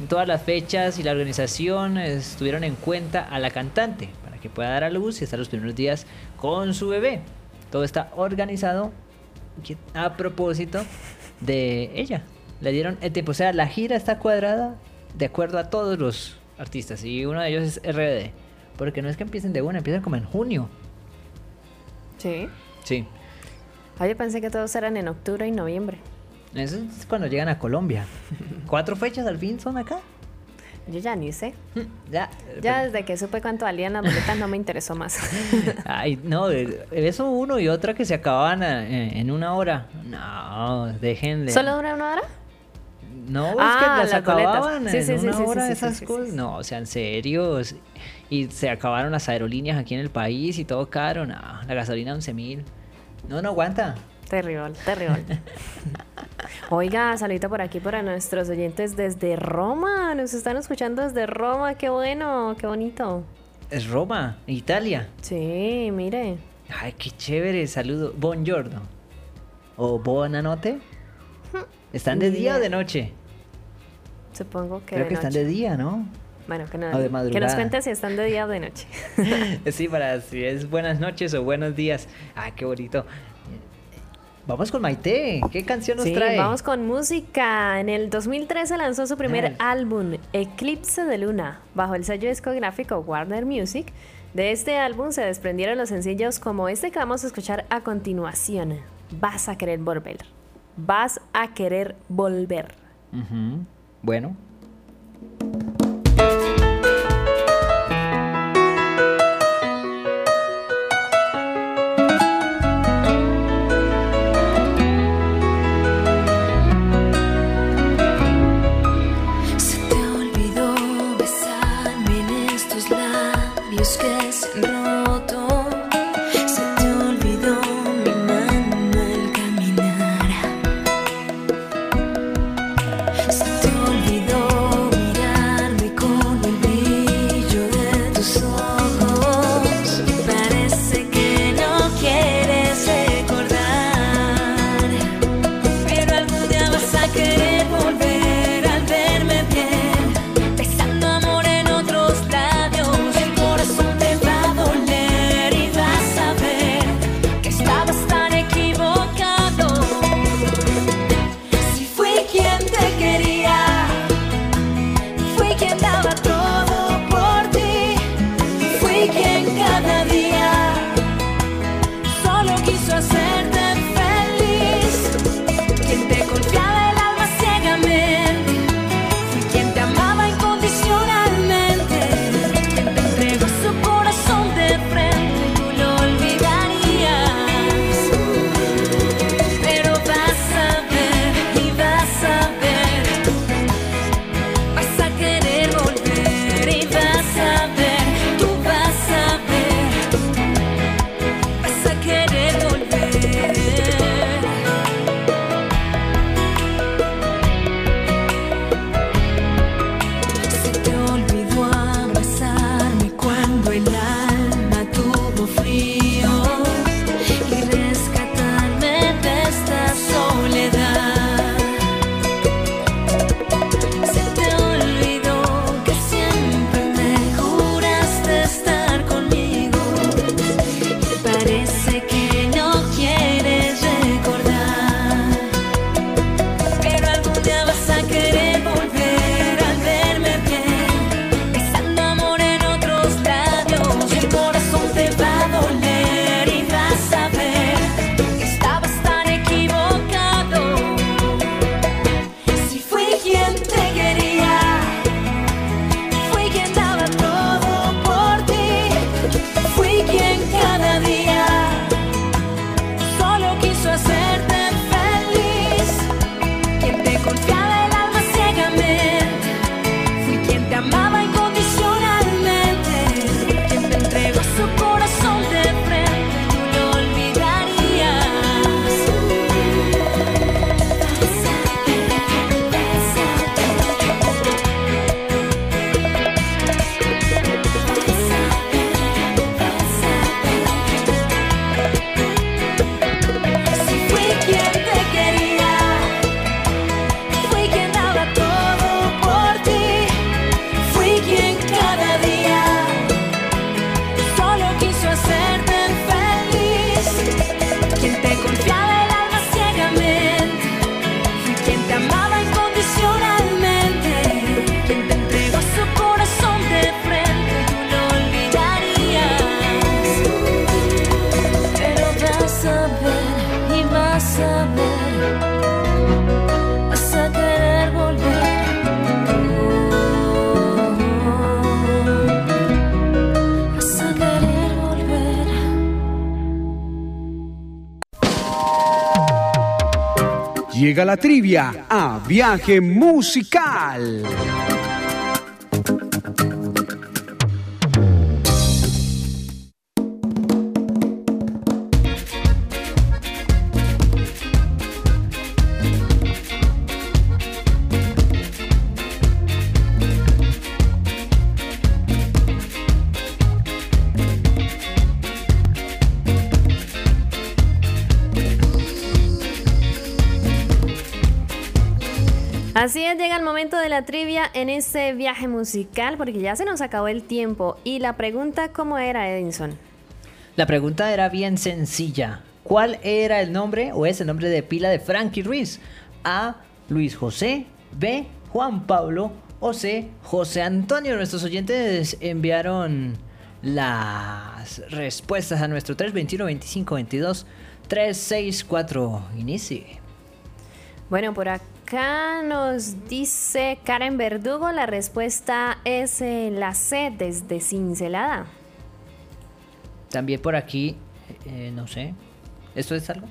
Todas las fechas y la organización estuvieron en cuenta a la cantante para que pueda dar a luz y estar los primeros días con su bebé. Todo está organizado a propósito de ella. Le dieron el tiempo. O sea, la gira está cuadrada de acuerdo a todos los artistas. Y uno de ellos es RBD. Porque no es que empiecen de una, empiezan como en junio. Sí. Sí. Ah, yo pensé que todos eran en octubre y noviembre. Eso es cuando llegan a Colombia. Cuatro fechas al fin son acá. Yo ya ni sé. Ya. Ya desde que supe cuánto valían las boletas no me interesó más. Ay, no, eh, eso uno y otra que se acababan eh, en una hora. No, déjenle. ¿Solo dura una hora? No, es Ah, que las, las acababan Sí, en sí, una sí, hora esas cosas. No, o sea, en serio. Y se acabaron las aerolíneas aquí en el país y todo caro. No, la gasolina 11 mil. No, no aguanta. Terrible, terrible. Oiga, saludito por aquí para nuestros oyentes desde Roma. Nos están escuchando desde Roma. Qué bueno, qué bonito. Es Roma, Italia. Sí, mire. Ay, qué chévere. Saludo. Buongiorno. O buonanotte. ¿Están de día o de noche? Supongo que Creo de que están de día, ¿no? Bueno, que, no- que nos cuente si están de día o de noche. Sí, para si es buenas noches o buenos días. Ay, qué bonito. Vamos con Maite. ¿Qué canción nos Sí, trae? vamos con música. En el 2013 lanzó su primer álbum, Eclipse de Luna, bajo el sello discográfico Warner Music. De este álbum se desprendieron los sencillos como este que vamos a escuchar a continuación. Vas a querer volver. Vas a querer volver. Bueno. La trivia a viaje musical. La trivia en este viaje musical porque ya se nos acabó el tiempo. Y la pregunta, ¿cómo era, Edinson? La pregunta era bien sencilla. ¿Cuál era el nombre o es el nombre de pila de Frankie Ruiz? A. Luis José. B. Juan Pablo. O C. José Antonio. Nuestros oyentes enviaron las respuestas a nuestro 321 25 22 364. Inicie. Bueno, por acá nos dice Karen Verdugo, la respuesta es eh, la C desde Cincelada. También por aquí, eh, no sé. ¿Esto es algo?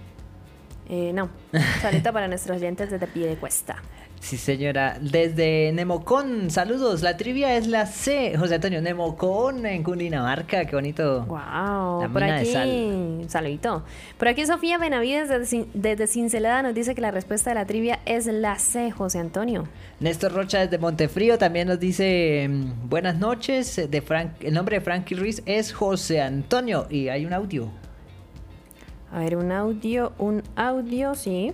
Eh, no, salita para nuestros oyentes desde pie de cuesta. Sí, señora. Desde Nemocón, saludos. La trivia es la C. José Antonio, Nemocón en Cundinamarca. Qué bonito. Wow, La por mina de aquí, sal. saludito. Por aquí Sofía Benavides desde, desde Cincelada nos dice que la respuesta de la trivia es la C, José Antonio. Néstor Rocha desde Montefrío también nos dice mm, buenas noches. De Frank, el nombre de Frankie Ruiz es José Antonio y hay un audio. A ver, un audio, un audio, sí.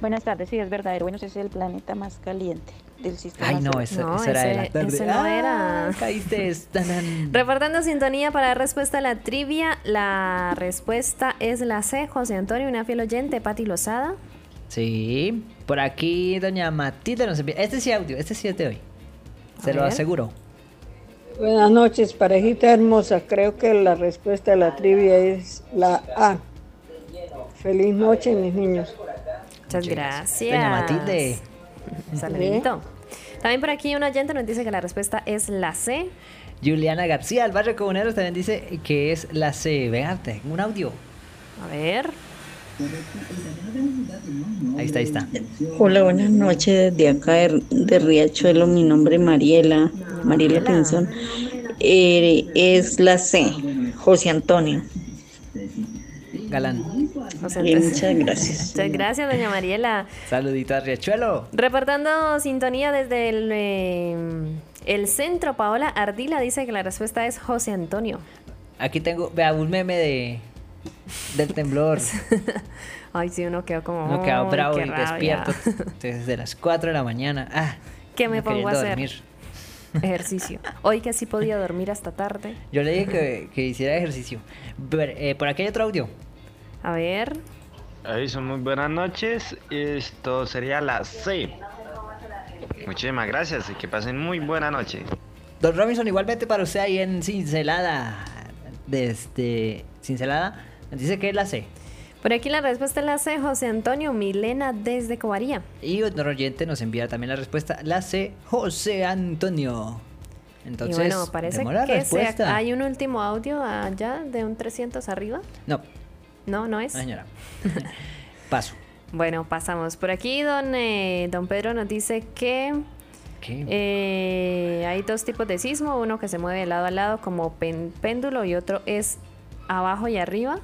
Buenas tardes, sí, es verdadero. Venus es el planeta más caliente del sistema Ay, no, solar. eso, No, eso era de la ese- tarde. ese no Ah, era. Caíste. tanan. Reportando sintonía para la respuesta a la trivia, la respuesta es la C, José Antonio, una fiel oyente, Pati Lozada. Sí, por aquí doña Matilde nos envía. Este sí audio, este sí es de hoy. Se A lo ver. aseguro. Buenas noches, parejita hermosa. Creo que la respuesta a la trivia es la A. Feliz noche, mis niños. Muchas gracias. Doña Matilde. Saludito. También por aquí un oyente nos dice que la respuesta es la C. Juliana García, del barrio Comuneros, también dice que es la C. Vearte, un audio. A ver. Ahí está, ahí está. Hola, buenas noches desde acá de, de Riachuelo. Mi nombre es Mariela, Mariela Pinzón. Eh, es la C, José Antonio. Galán. Bien, muchas gracias. Muchas gracias, doña Mariela. Saludito a Riachuelo. Reportando sintonía desde el, eh, el centro, Paola Ardila dice que la respuesta es José Antonio. Aquí tengo, vea, un meme de del temblor. Ay, sí, uno quedó como. Uno queda "Ay, bravo y rabia". despierto desde las 4 de la mañana. Ah, ¿Qué me pongo a hacer? dormir. Ejercicio. Hoy que sí podía dormir hasta tarde. Yo le dije que, que hiciera ejercicio. Ver, eh, por aquí hay otro audio. A ver. Ahí son muy buenas noches. Esto sería la C. Muchísimas gracias y que pasen muy buena noche. Don Robinson, igualmente para usted ahí en Cincelada. Desde Cincelada, dice que es la C. Por aquí la respuesta es la C, José Antonio Milena desde Covaría. Y otro oyente nos envía también la respuesta, la C, José Antonio. Entonces, y bueno, parece que hay un último audio allá de un 300 arriba. No, No, no es. señora. Paso. Bueno, pasamos. Por aquí don, eh, don Pedro nos dice que eh, hay dos tipos de sismo, uno que se mueve de lado a lado como pen- péndulo y otro es abajo y arriba.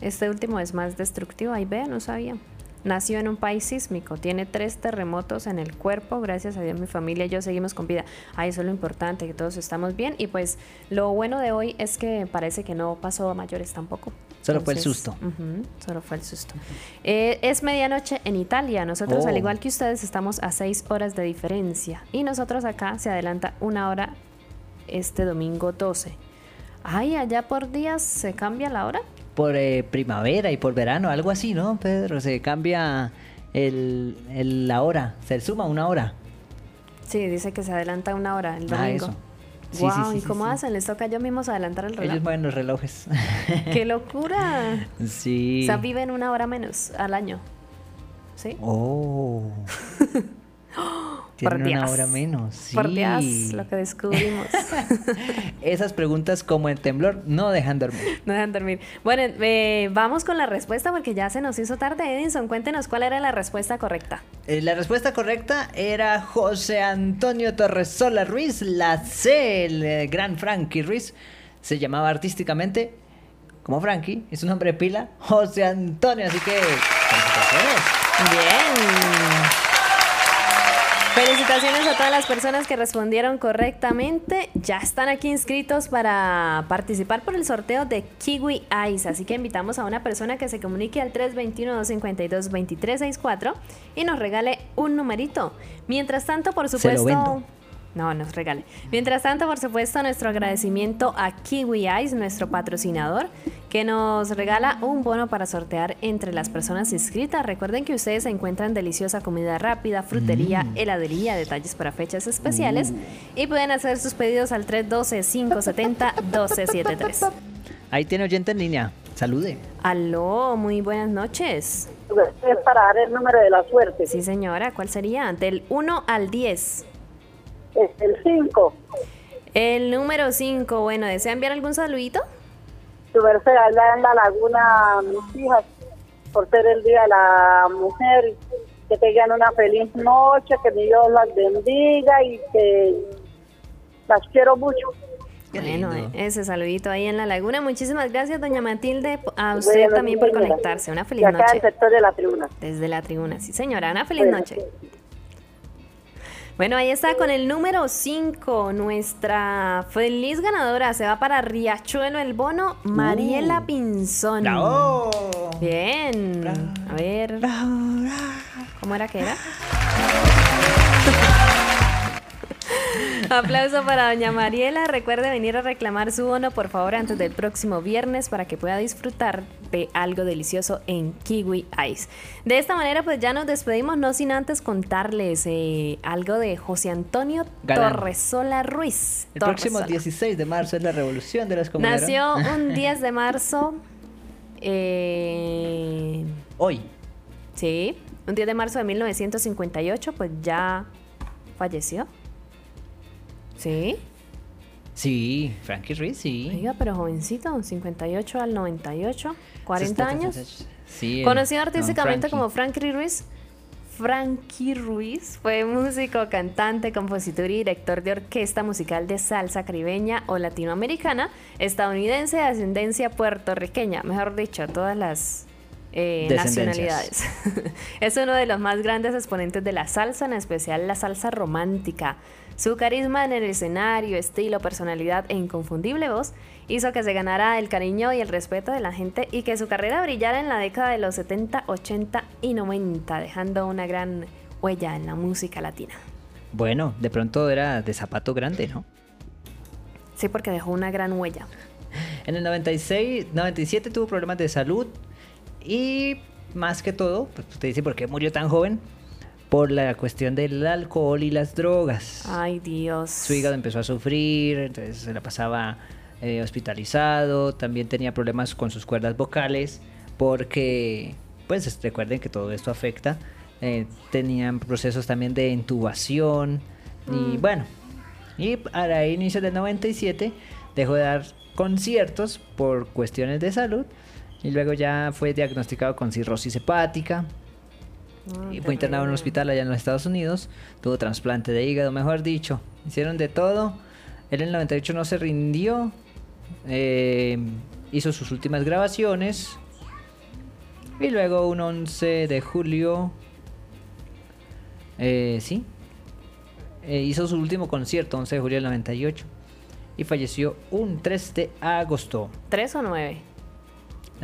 Este último es más destructivo, ahí ve, no sabía. Nació en un país sísmico, tiene tres terremotos en el cuerpo, gracias a Dios mi familia y yo seguimos con vida. Ah, eso es lo importante, que todos estamos bien y pues lo bueno de hoy es que parece que no pasó a mayores tampoco. Solo fue el susto. solo fue el susto. Eh, es medianoche en Italia. Nosotros, Oh. al igual que ustedes, estamos a seis horas de diferencia. Y nosotros acá se adelanta una hora este domingo 12. Ay, allá por días se cambia la hora. Por eh, primavera y por verano, algo así, ¿no, Pedro? Se cambia el, el- la hora, se suma una hora. Sí, dice que se adelanta una hora el Ah, domingo. eso. Sí, wow, sí, sí, ¿y cómo hacen? Les toca ellos mismos adelantar el reloj. Ellos mueven los relojes. ¡Qué locura! sí. O sea, viven una hora menos al año. ¿Sí? Oh. Tienen Por una hora menos. Por sí. Dios, lo que descubrimos. Esas preguntas como el temblor no dejan dormir. No dejan dormir. Bueno, eh, vamos con la respuesta porque ya se nos hizo tarde. Edinson, cuéntenos cuál era la respuesta correcta. Eh, La respuesta correcta era José Antonio Torresola Ruiz, la C, el eh, gran Frankie Ruiz. Se llamaba artísticamente como Frankie, es un nombre de pila, José Antonio, así que felicitaciones. Bien. Felicitaciones a todas las personas que respondieron correctamente. Ya están aquí inscritos para participar por el sorteo de Kiwi Ice. Así que invitamos a una persona que se comunique al 321-252-2364 y nos regale un numerito. Mientras tanto, por supuesto. No, nos regale. Mientras tanto, por supuesto, nuestro agradecimiento a Kiwi Ice, nuestro patrocinador, que nos regala un bono para sortear entre las personas inscritas. Recuerden que ustedes encuentran deliciosa comida rápida, frutería, Mm. heladería, detalles para fechas especiales y pueden hacer sus pedidos al 312-570-1273. Ahí tiene oyente en línea, salude. Aló, muy buenas noches. Es para dar el número de la suerte. Sí, señora, ¿cuál sería? Del 1 al 10. Es el 5. El número 5, bueno, ¿desea enviar algún saludito? Tu merced allá en la laguna, mis hijas, por ser el Día de la Mujer, que tengan una feliz noche, que Dios las bendiga y que las quiero mucho. Bueno, ese saludito ahí en la laguna. Muchísimas gracias, doña Matilde, a usted Bueno, también por conectarse. Una feliz acá noche. el sector de la tribuna. Desde la tribuna, sí, señora. Una feliz Bueno, noche. Bueno, ahí está con el número 5. Nuestra feliz ganadora se va para Riachuelo el bono, Mariela Pinzón. ¡Bravo! Bien. A ver. ¿Cómo era que era? Aplauso para doña Mariela. Recuerde venir a reclamar su bono, por favor, antes del próximo viernes para que pueda disfrutar de algo delicioso en Kiwi Ice. De esta manera, pues ya nos despedimos, no sin antes contarles eh, algo de José Antonio Galán. Torresola Ruiz. El próximo Torresola. 16 de marzo es la revolución de las comuneras. Nació un 10 de marzo. eh, Hoy. Sí, un 10 de marzo de 1958, pues ya falleció. ¿Sí? Sí, Frankie Ruiz, sí. Oiga, pero jovencito, 58 al 98, 40 años. Sí. Conocido artísticamente Frankie. como Frankie Ruiz. Frankie Ruiz fue músico, cantante, compositor y director de orquesta musical de salsa caribeña o latinoamericana, estadounidense de ascendencia puertorriqueña, mejor dicho, todas las eh, nacionalidades. es uno de los más grandes exponentes de la salsa, en especial la salsa romántica. Su carisma en el escenario, estilo, personalidad e inconfundible voz hizo que se ganara el cariño y el respeto de la gente y que su carrera brillara en la década de los 70, 80 y 90, dejando una gran huella en la música latina. Bueno, de pronto era de zapato grande, ¿no? Sí, porque dejó una gran huella. En el 96, 97 tuvo problemas de salud y más que todo, pues usted dice, ¿por qué murió tan joven? Por la cuestión del alcohol y las drogas. Ay, Dios. Su hígado empezó a sufrir, entonces se la pasaba eh, hospitalizado, también tenía problemas con sus cuerdas vocales, porque, pues recuerden que todo esto afecta, eh, tenían procesos también de intubación, y Mm. bueno, y a inicios del 97 dejó de dar conciertos por cuestiones de salud, y luego ya fue diagnosticado con cirrosis hepática, y fue internado en un hospital allá en los Estados Unidos. Tuvo trasplante de hígado, mejor dicho. Hicieron de todo. Él en el 98 no se rindió. eh, hizo sus últimas grabaciones. Y luego un 11 de julio. eh, sí. eh, hizo su último concierto, 11 de julio del 98. Y falleció un 3 de agosto. ¿Tres o nueve?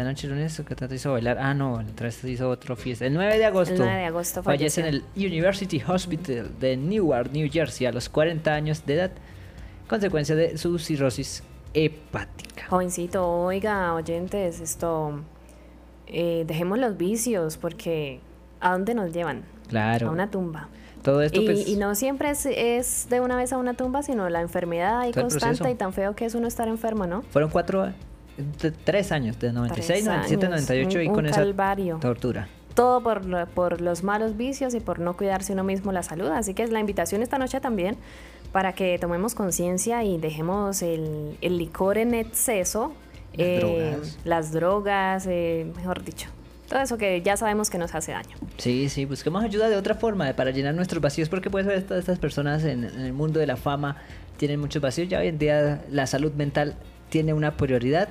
La noche del lunes que te hizo bailar. Ah, no, el 3 hizo otro fiesta. El 9 de agosto. El 9 de agosto Fallece en el. University Hospital de Newark, New Jersey, a los 40 años de edad, consecuencia de su cirrosis hepática. Jovencito, oiga, oyentes, esto. eh, dejemos los vicios porque ¿a dónde nos llevan? Claro. A una tumba. Todo esto, y, pues. y no siempre es, es de una vez a una tumba, sino la enfermedad ahí constante y tan feo que es uno estar enfermo, ¿no? Fueron cuatro. Tres años, de 96, Tres 97, años, 98 y un- con un esa calvario. tortura. todo por, por los malos vicios y por no cuidarse uno mismo la salud. Así que es la invitación esta noche también para que tomemos conciencia y dejemos el, el licor en exceso, Las eh, drogas. las drogas, eh, mejor dicho, todo eso que ya sabemos que nos hace daño. Sí, sí, busquemos ayuda de otra forma para llenar nuestros vacíos, porque puede ser todas estas personas en, en el mundo de la fama tienen muchos vacíos. Ya hoy en día la salud mental tiene una prioridad.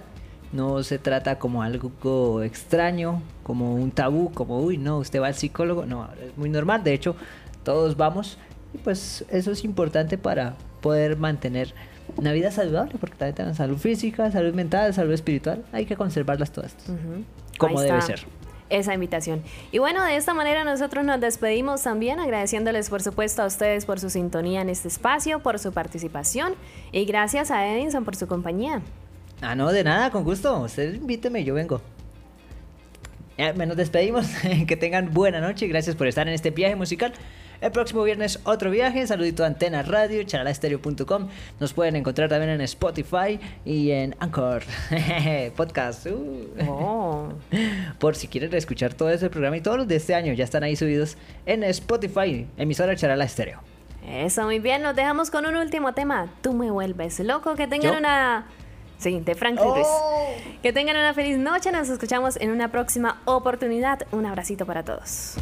No se trata como algo extraño, como un tabú, como, uy, no, usted va al psicólogo. No, es muy normal. De hecho, todos vamos. Y pues eso es importante para poder mantener una vida saludable, porque también tenemos salud física, salud mental, salud espiritual. Hay que conservarlas todas, como debe ser. Esa invitación. Y bueno, de esta manera nosotros nos despedimos también agradeciéndoles por supuesto a ustedes por su sintonía en este espacio, por su participación y gracias a Edinson por su compañía. Ah, no, de nada, con gusto. Usted invíteme, yo vengo. Me nos despedimos. que tengan buena noche. Gracias por estar en este viaje musical. El próximo viernes otro viaje. Saludito a Antena Radio, charalastereo.com. Nos pueden encontrar también en Spotify y en Anchor Podcast. uh. Por si quieren escuchar todo ese programa y todos los de este año ya están ahí subidos en Spotify, emisora Charala Estéreo. Eso, muy bien, nos dejamos con un último tema. Tú me vuelves loco. Que tengan ¿Yo? una... Sí, de Franklin Ruiz. Que tengan una feliz noche. Nos escuchamos en una próxima oportunidad. Un abracito para todos.